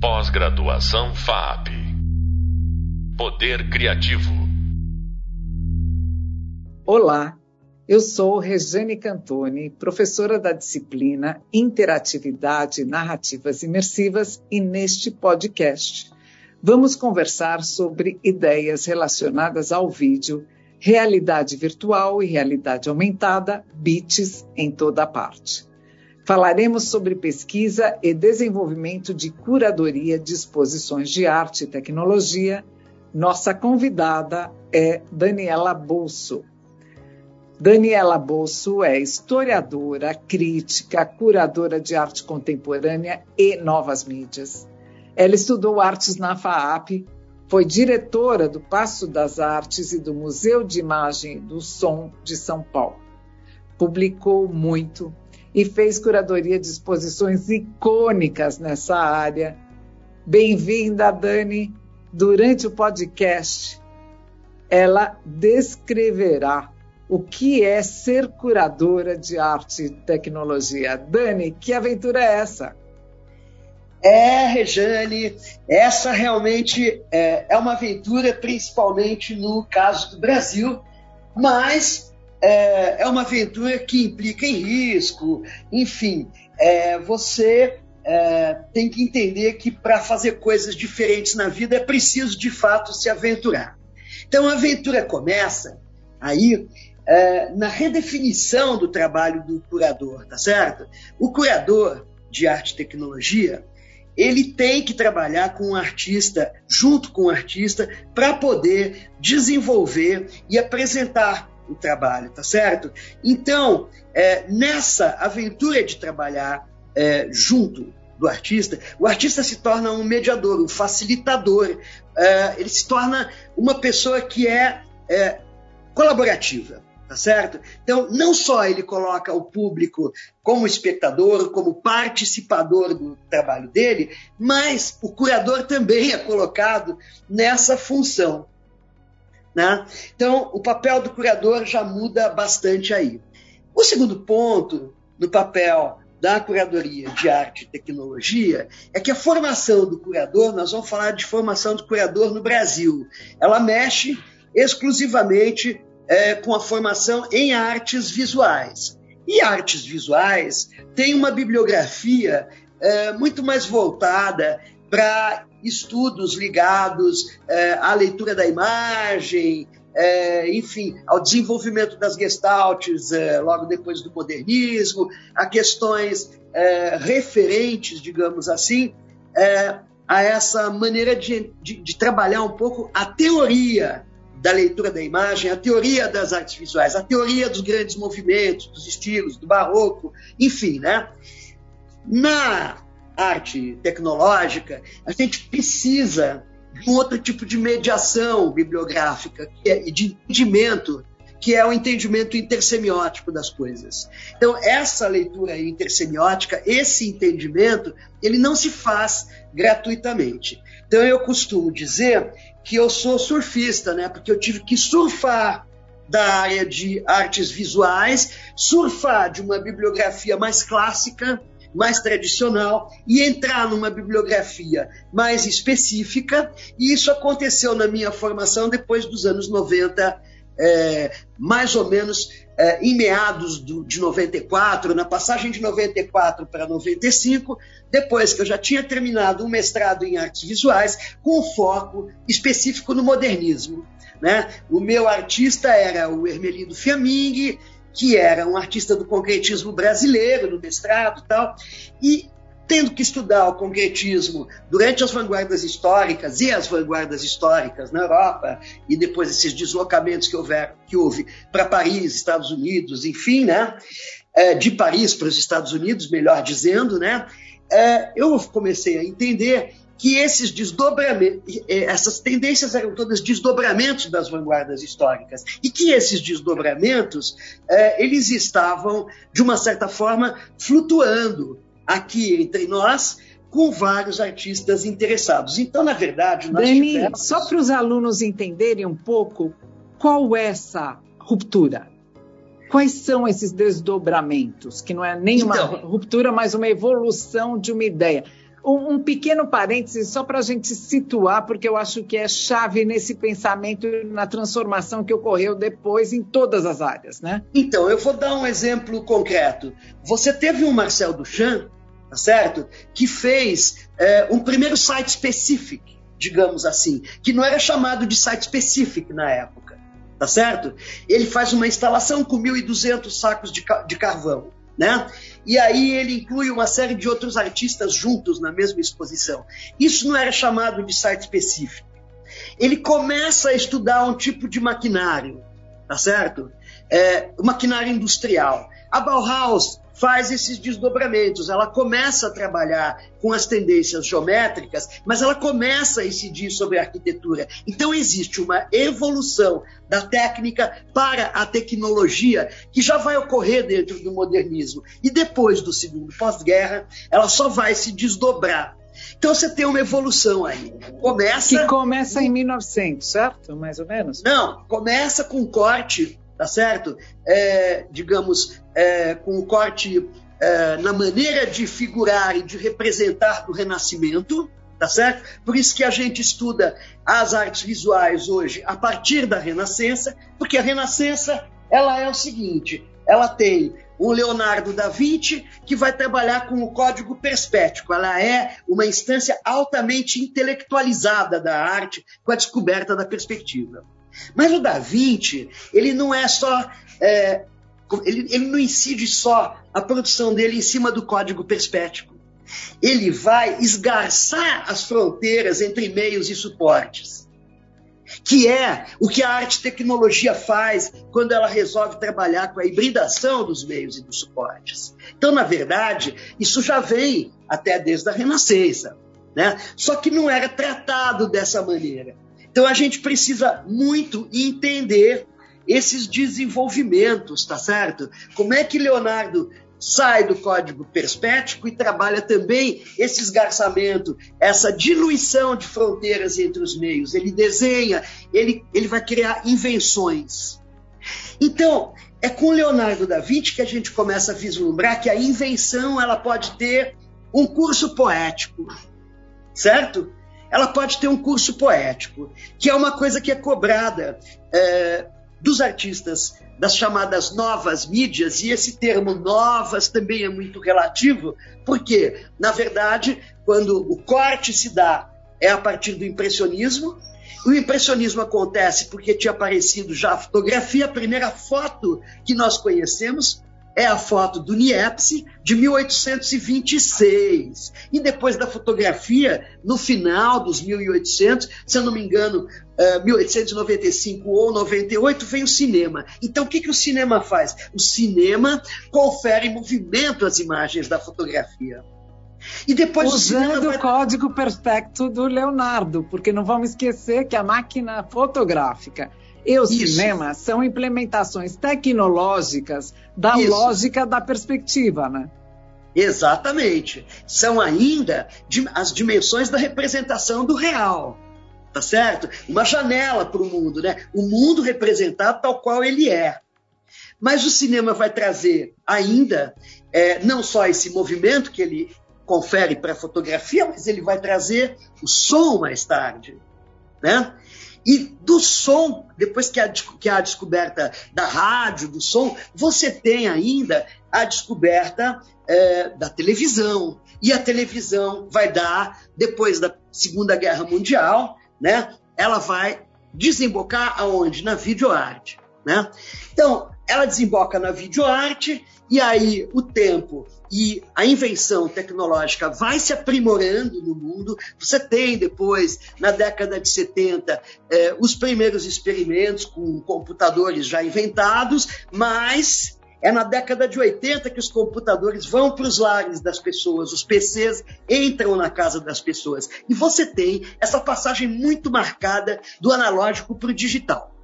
Pós-graduação FAP. Poder Criativo. Olá, eu sou Regiane Cantoni, professora da disciplina Interatividade e Narrativas Imersivas, e neste podcast vamos conversar sobre ideias relacionadas ao vídeo, realidade virtual e realidade aumentada, bits em toda parte. Falaremos sobre pesquisa e desenvolvimento de curadoria de exposições de arte e tecnologia. Nossa convidada é Daniela Bolso. Daniela Bolso é historiadora, crítica, curadora de arte contemporânea e novas mídias. Ela estudou artes na FAAP, foi diretora do Passo das Artes e do Museu de Imagem do Som de São Paulo. Publicou muito, e fez curadoria de exposições icônicas nessa área. Bem-vinda, Dani. Durante o podcast, ela descreverá o que é ser curadora de arte e tecnologia. Dani, que aventura é essa? É, Rejane, essa realmente é, é uma aventura, principalmente no caso do Brasil, mas é, é uma aventura que implica em risco, enfim, é, você é, tem que entender que para fazer coisas diferentes na vida é preciso de fato se aventurar. Então a aventura começa aí é, na redefinição do trabalho do curador, tá certo? O curador de arte e tecnologia ele tem que trabalhar com o artista, junto com o artista, para poder desenvolver e apresentar o trabalho, tá certo? Então, é, nessa aventura de trabalhar é, junto do artista, o artista se torna um mediador, um facilitador, é, ele se torna uma pessoa que é, é colaborativa, tá certo? Então, não só ele coloca o público como espectador, como participador do trabalho dele, mas o curador também é colocado nessa função. Né? Então, o papel do curador já muda bastante aí. O segundo ponto no papel da curadoria de arte e tecnologia é que a formação do curador, nós vamos falar de formação do curador no Brasil, ela mexe exclusivamente é, com a formação em artes visuais. E artes visuais tem uma bibliografia é, muito mais voltada para estudos ligados é, à leitura da imagem, é, enfim, ao desenvolvimento das gestaltes é, logo depois do modernismo, a questões referentes, digamos assim, a essa maneira de, de, de trabalhar um pouco a teoria da leitura da imagem, a teoria das artes visuais, a teoria dos grandes movimentos, dos estilos, do barroco, enfim, né? Na arte tecnológica, a gente precisa de um outro tipo de mediação bibliográfica que é, de entendimento, que é o entendimento intersemiótico das coisas. Então, essa leitura intersemiótica, esse entendimento, ele não se faz gratuitamente. Então, eu costumo dizer que eu sou surfista, né? Porque eu tive que surfar da área de artes visuais, surfar de uma bibliografia mais clássica, mais tradicional e entrar numa bibliografia mais específica. E isso aconteceu na minha formação depois dos anos 90, é, mais ou menos é, em meados do, de 94, na passagem de 94 para 95, depois que eu já tinha terminado um mestrado em artes visuais com foco específico no modernismo. Né? O meu artista era o Hermelino Fiaming, que era um artista do concretismo brasileiro, no mestrado e tal, e tendo que estudar o concretismo durante as vanguardas históricas e as vanguardas históricas na Europa, e depois esses deslocamentos que, houver, que houve para Paris, Estados Unidos, enfim, né? É, de Paris para os Estados Unidos, melhor dizendo, né? É, eu comecei a entender que esses desdobramentos, essas tendências eram todas desdobramentos das vanguardas históricas e que esses desdobramentos é, eles estavam de uma certa forma flutuando aqui entre nós com vários artistas interessados. Então, na verdade, nós Dani, tivemos... só para os alunos entenderem um pouco qual é essa ruptura. Quais são esses desdobramentos? Que não é nem uma então, ruptura, mas uma evolução de uma ideia Um, um pequeno parêntese só para a gente situar, porque eu acho que é chave nesse pensamento na transformação que ocorreu depois em todas as áreas, né? Então, eu vou dar um exemplo concreto. Você teve um Marcel Duchamp, tá certo? Que fez é, um primeiro site específico, digamos assim, que não era chamado de site específico na época, tá certo? Ele faz uma instalação com 1.200 sacos de, de carvão né? E aí ele inclui uma série de outros artistas juntos na mesma exposição. Isso não era chamado de site específico. Ele começa a estudar um tipo de maquinário, tá certo? É, maquinário industrial. A Bauhaus faz esses desdobramentos. Ela começa a trabalhar com as tendências geométricas, mas ela começa a incidir sobre a arquitetura. Então existe uma evolução da técnica para a tecnologia que já vai ocorrer dentro do modernismo. E depois do segundo pós-guerra, ela só vai se desdobrar. Então você tem uma evolução aí. Começa que começa em 1900, certo? Mais ou menos. Não, começa com corte tá certo? É, digamos, é, com o corte é, na maneira de figurar e de representar do Renascimento, tá certo? Por isso que a gente estuda as artes visuais hoje a partir da Renascença, porque a Renascença ela é o seguinte, ela tem um Leonardo da Vinci que vai trabalhar com o código perspético. Ela é uma instância altamente intelectualizada da arte com a descoberta da perspectiva. Mas o Da Vinci, ele não é só. É, ele, ele não incide só a produção dele em cima do código perspético. Ele vai esgarçar as fronteiras entre meios e suportes. Que é o que a arte tecnologia faz quando ela resolve trabalhar com a hibridação dos meios e dos suportes. Então, na verdade, isso já vem até desde a Renascença. Né? Só que não era tratado dessa maneira. Então a gente precisa muito entender esses desenvolvimentos, tá certo? Como é que Leonardo sai do código perspético e trabalha também esse esgarçamento, essa diluição de fronteiras entre os meios. Ele desenha, ele, ele vai criar invenções. Então, é com Leonardo da Vinci que a gente começa a vislumbrar que a invenção ela pode ter um curso poético, certo? Ela pode ter um curso poético, que é uma coisa que é cobrada é, dos artistas das chamadas novas mídias, e esse termo novas também é muito relativo, porque, na verdade, quando o corte se dá é a partir do impressionismo, o impressionismo acontece porque tinha aparecido já a fotografia, a primeira foto que nós conhecemos é a foto do Niepce de 1826. E depois da fotografia, no final dos 1800, se eu não me engano, 1895 eh, ou 98, vem o cinema. Então, o que, que o cinema faz? O cinema confere movimento às imagens da fotografia. E depois Usando o, vai... o código perspecto do Leonardo, porque não vamos esquecer que a máquina fotográfica e o Isso. cinema são implementações tecnológicas da Isso. lógica da perspectiva, né? Exatamente. São ainda as dimensões da representação do real. Tá certo? Uma janela para o mundo, né? O mundo representado tal qual ele é. Mas o cinema vai trazer ainda é, não só esse movimento que ele confere para a fotografia, mas ele vai trazer o som mais tarde. Né? E do som, depois que a, que a descoberta da rádio, do som, você tem ainda a descoberta é, da televisão. E a televisão vai dar, depois da Segunda Guerra Mundial, né, ela vai desembocar aonde? Na videoarte. Né? Então, ela desemboca na videoarte e aí o tempo e a invenção tecnológica vai se aprimorando no mundo. Você tem depois, na década de 70, eh, os primeiros experimentos com computadores já inventados, mas é na década de 80 que os computadores vão para os lares das pessoas, os PCs entram na casa das pessoas. E você tem essa passagem muito marcada do analógico para o digital.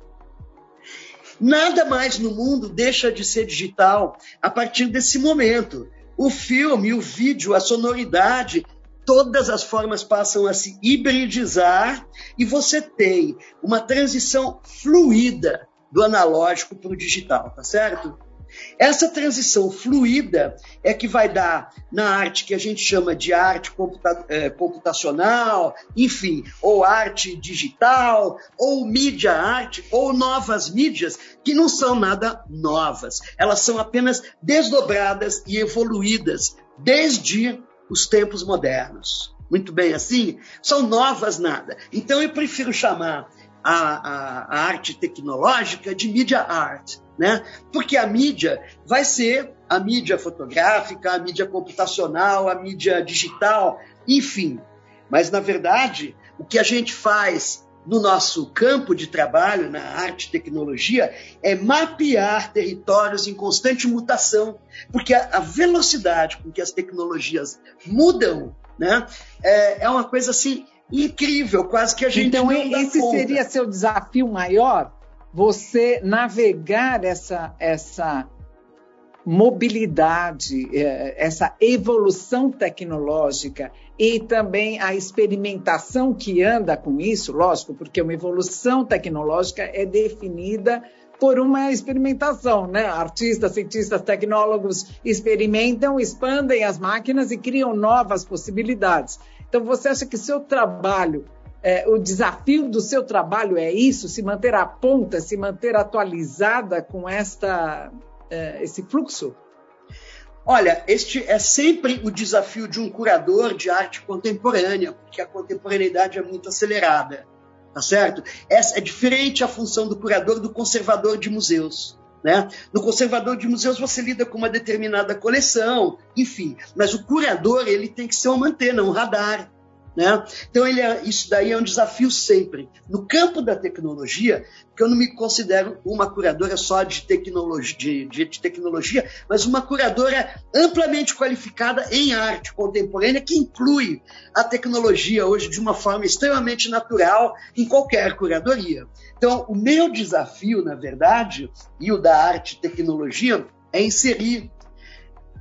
Nada mais no mundo deixa de ser digital a partir desse momento. O filme, o vídeo, a sonoridade, todas as formas passam a se hibridizar e você tem uma transição fluida do analógico para o digital, tá certo? Essa transição fluida é que vai dar na arte que a gente chama de arte computa é, computacional, enfim, ou arte digital, ou mídia arte, ou novas mídias, que não são nada novas. Elas são apenas desdobradas e evoluídas desde os tempos modernos. Muito bem assim? São novas nada. Então eu prefiro chamar a, a, a arte tecnológica de media art né? Porque a mídia vai ser a mídia fotográfica, a mídia computacional, a mídia digital, enfim. Mas, na verdade, o que a gente faz no nosso campo de trabalho, na arte e tecnologia, é mapear territórios em constante mutação, porque a, velocidade com que as tecnologias mudam né, é, é uma coisa assim incrível, quase que a gente então, não esse conta. seria seu desafio maior? você navegar essa, essa mobilidade, é, essa evolução tecnológica e também a experimentação que anda com isso, lógico, porque uma evolução tecnológica é definida por uma experimentação, né? Artistas, cientistas, tecnólogos experimentam, expandem as máquinas e criam novas possibilidades. Então, você acha que seu trabalho é, o desafio do seu trabalho é isso, se manter à ponta, se manter atualizada com esta, é, esse fluxo? Olha, este é sempre o desafio de um curador de arte contemporânea, porque a contemporaneidade é muito acelerada, tá certo? Essa é diferente a função do curador do conservador de museus. Né? No conservador de museus você lida com uma determinada coleção, enfim, mas o curador ele tem que ser uma antena, um radar. Né? Então, é, isso daí é um desafio sempre. No campo da tecnologia, que eu não me considero uma curadora só de tecnologia, de, de tecnologia, mas uma curadora amplamente qualificada em arte contemporânea, que inclui a tecnologia hoje de uma forma extremamente natural em qualquer curadoria. Então, o meu desafio, na verdade, e o da arte e tecnologia, é inserir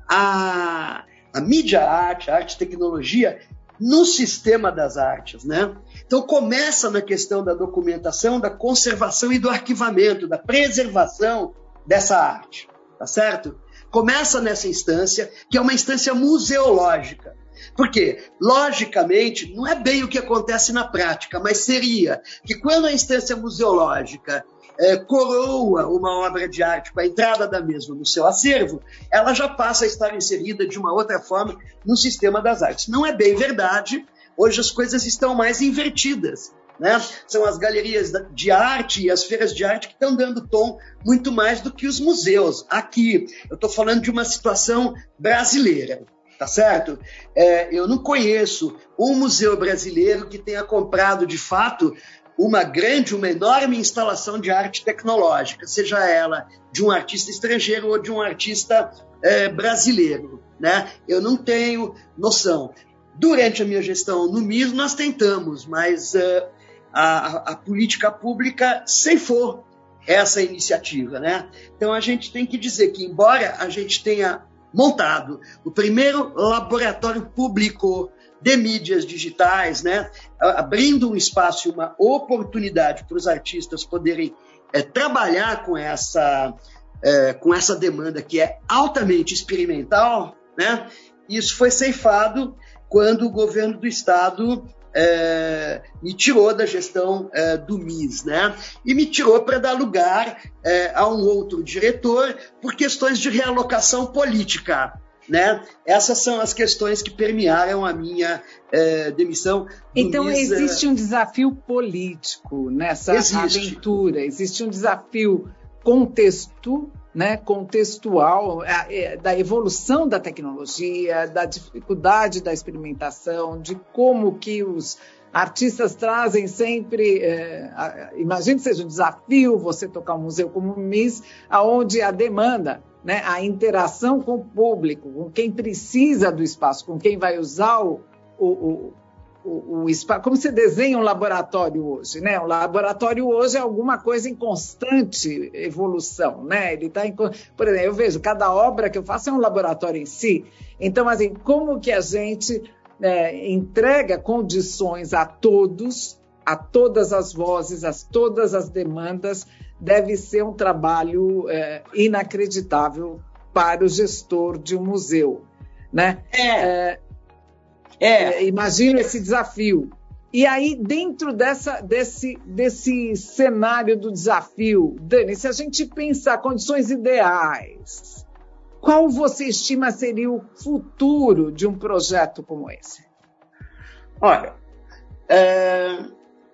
a, a mídia arte, a arte e tecnologia no sistema das artes, né? Então começa na questão da documentação, da conservação e do arquivamento, da preservação dessa arte, tá certo? Começa nessa instância, que é uma instância museológica. Porque, logicamente, não é bem o que acontece na prática, mas seria que quando a instância museológica é, coroa uma obra de arte com a entrada da mesma no seu acervo, ela já passa a estar inserida de uma outra forma no sistema das artes. Não é bem verdade, hoje as coisas estão mais invertidas. Né? São as galerias de arte e as feiras de arte que estão dando tom muito mais do que os museus. Aqui, eu estou falando de uma situação brasileira tá certo? É, eu não conheço um museu brasileiro que tenha comprado de fato uma grande, uma enorme instalação de arte tecnológica, seja ela de um artista estrangeiro ou de um artista é, brasileiro. Né? Eu não tenho noção. Durante a minha gestão no MIS, nós tentamos, mas uh, a, a, política pública ceifou essa iniciativa. Né? Então, a gente tem que dizer que, embora a gente tenha montado o primeiro laboratório público de mídias digitais, né? abrindo um espaço uma oportunidade para os artistas poderem é, trabalhar com essa, é, com essa demanda que é altamente experimental, né? isso foi ceifado quando o governo do estado é, me tirou da gestão é, do MIS, né? E me tirou para dar lugar é, a um outro diretor por questões de realocação política. Né? Essas são as questões que permearam a minha é, demissão. Então MIS, é, existe um desafio político nessa existe. aventura, existe um desafio contexto, né, contextual é, da evolução da tecnologia, da dificuldade da experimentação, de como que os artistas trazem sempre, é, imagine que seja um desafio você tocar um museu como o MIS, aonde a demanda né, a interação com o público, com quem precisa do espaço, com quem vai usar o, o, o, o espaço. Como você desenha um laboratório hoje? Né? O laboratório hoje é alguma coisa em constante evolução. Né? Ele tá em, por exemplo, eu vejo cada obra que eu faço é um laboratório em si. Então, assim, como que a gente é, entrega condições a todos, a todas as vozes, a todas as demandas, deve ser um trabalho é, inacreditável para o gestor de um museu. Né? É. é, é. Imagina esse desafio. E aí, dentro dessa, desse, desse cenário do desafio, Dani, se a gente pensar condições ideais, qual você estima seria o futuro de um projeto como esse? Olha, é,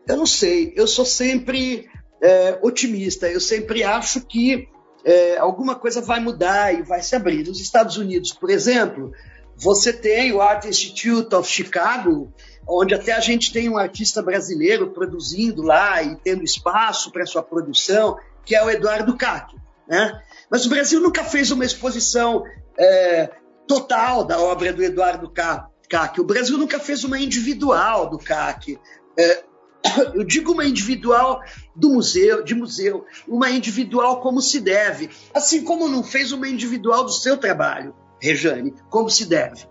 eu não sei, eu sou sempre é, otimista, eu sempre acho que é, alguma coisa vai mudar e vai se abrir. Nos Estados Unidos, por exemplo, você tem o Art Institute of Chicago, onde até a gente tem um artista brasileiro produzindo lá e tendo espaço para sua produção, que é o Eduardo Cac. Né? Mas o Brasil nunca fez uma exposição é, total da obra do Eduardo Cac. O Brasil nunca fez uma individual do Cac. É, eu digo uma individual do museu, de museu, uma individual como se deve, assim como não fez uma individual do seu trabalho. Rejane, como se deve.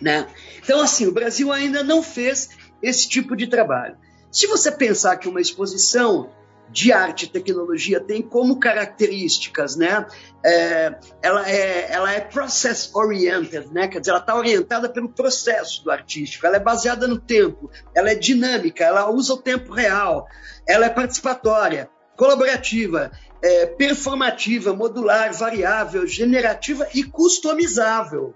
Né? Então, assim, o Brasil ainda não fez esse tipo de trabalho. Se você pensar que uma exposição de arte e tecnologia tem como características, né? É, ela, é, ela é process oriented, né? Quer dizer, ela está orientada pelo processo do artístico, ela é baseada no tempo, ela é dinâmica, ela usa o tempo real, ela é participatória, colaborativa, é, performativa, modular, variável, generativa e customizável,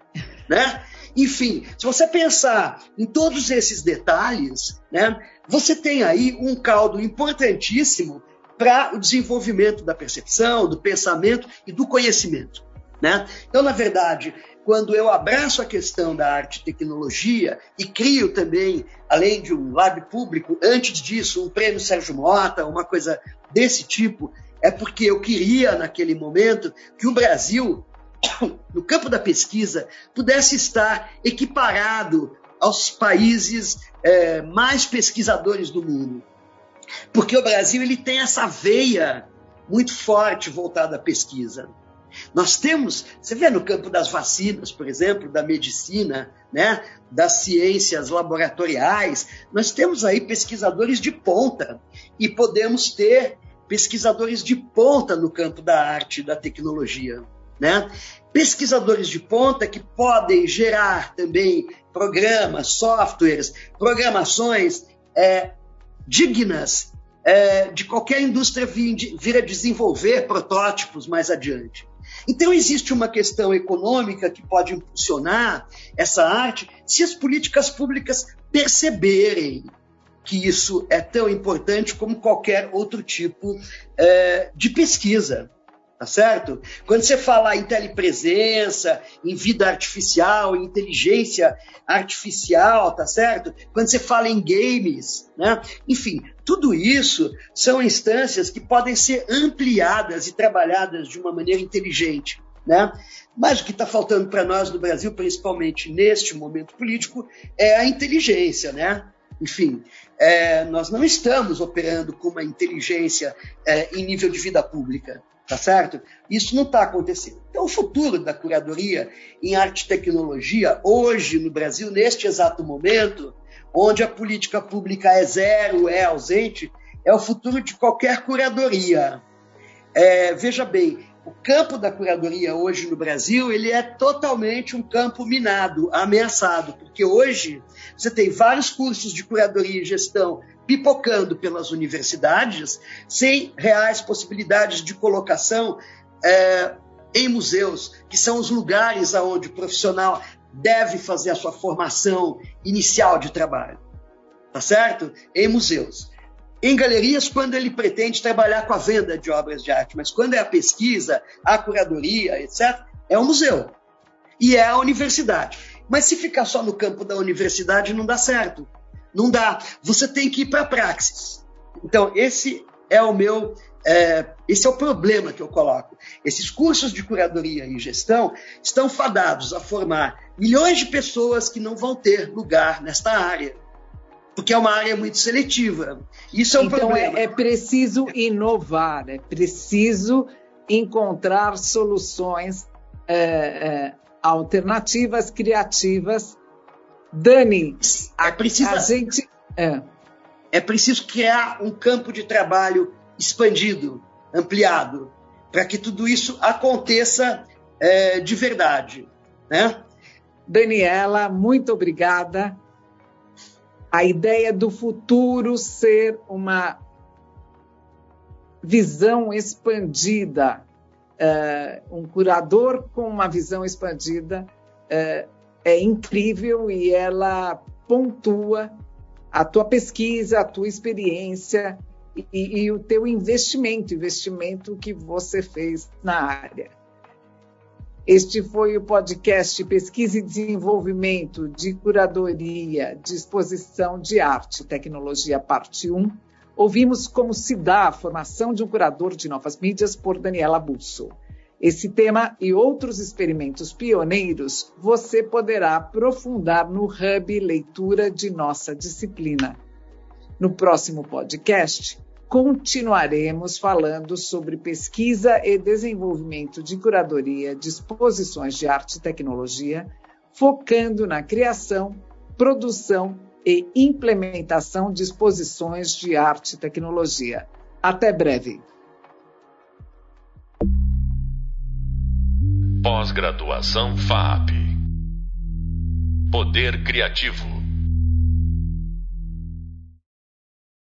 né? Enfim, se você pensar em todos esses detalhes, né, você tem aí um caldo importantíssimo para o desenvolvimento da percepção, do pensamento e do conhecimento. Né? Então, na verdade, quando eu abraço a questão da arte e tecnologia e crio também, além de um lab público, antes disso, um prêmio Sérgio Mota, uma coisa desse tipo, é porque eu queria, naquele momento, que o Brasil, no campo da pesquisa, pudesse estar equiparado aos países é, mais pesquisadores do mundo. Porque o Brasil ele tem essa veia muito forte voltada à pesquisa. Nós temos, você vê no campo das vacinas, por exemplo, da medicina, né, das ciências laboratoriais, nós temos aí pesquisadores de ponta e podemos ter pesquisadores de ponta no campo da arte da tecnologia. Né? Pesquisadores de ponta que podem gerar também programas, softwares, programações é, dignas é, de qualquer indústria vir, vir a desenvolver protótipos mais adiante. Então, existe uma questão econômica que pode impulsionar essa arte se as políticas públicas perceberem que isso é tão importante como qualquer outro tipo é, de pesquisa. Tá certo? Quando você fala em telepresença, em vida artificial, em inteligência artificial, tá certo? Quando você fala em games, né? Enfim, tudo isso são instâncias que podem ser ampliadas e trabalhadas de uma maneira inteligente. Né? Mas o que está faltando para nós no Brasil, principalmente neste momento político, é a inteligência, né? Enfim, é, nós não estamos operando com uma inteligência é, em nível de vida pública, tá certo? Isso não está acontecendo. Então, o futuro da curadoria em arte e tecnologia, hoje no Brasil, neste exato momento, onde a política pública é zero, é ausente, é o futuro de qualquer curadoria. É, veja bem, o campo da curadoria hoje no Brasil ele é totalmente um campo minado, ameaçado, porque hoje você tem vários cursos de curadoria e gestão pipocando pelas universidades, sem reais possibilidades de colocação é, em museus, que são os lugares aonde o profissional deve fazer a sua formação inicial de trabalho. Tá certo? Em museus em galerias quando ele pretende trabalhar com a venda de obras de arte, mas quando é a pesquisa, a curadoria, etc., é o museu e é a universidade. Mas se ficar só no campo da universidade, não dá certo. Não dá. Você tem que ir para a praxis. Então, esse é o meu. É, esse é o problema que eu coloco. Esses cursos de curadoria e gestão estão fadados a formar milhões de pessoas que não vão ter lugar nesta área porque é uma área muito seletiva. Isso é um então problema. Então é, é preciso inovar, é preciso encontrar soluções é, é, alternativas, criativas. Dani, é preciso, a gente. É. é preciso criar um campo de trabalho expandido, ampliado, para que tudo isso aconteça é, de verdade. Né? Daniela, muito obrigada. A ideia do futuro ser uma visão expandida, uh, um curador com uma visão expandida uh, é incrível e ela pontua a tua pesquisa, a tua experiência e, e, o teu investimento, investimento que você fez na área. Este foi o podcast Pesquisa e Desenvolvimento de Curadoria de Exposição de Arte e Tecnologia, parte 1 Ouvimos como se dá a formação de um curador de novas mídias por Daniela Busso. Esse tema e outros experimentos pioneiros você poderá aprofundar no Hub Leitura de nossa disciplina. No próximo podcast, continuaremos falando sobre pesquisa e desenvolvimento de curadoria de exposições de arte e tecnologia, focando na criação, produção e implementação de exposições de arte e tecnologia. Até breve. Pós-graduação FAP. Poder Criativo.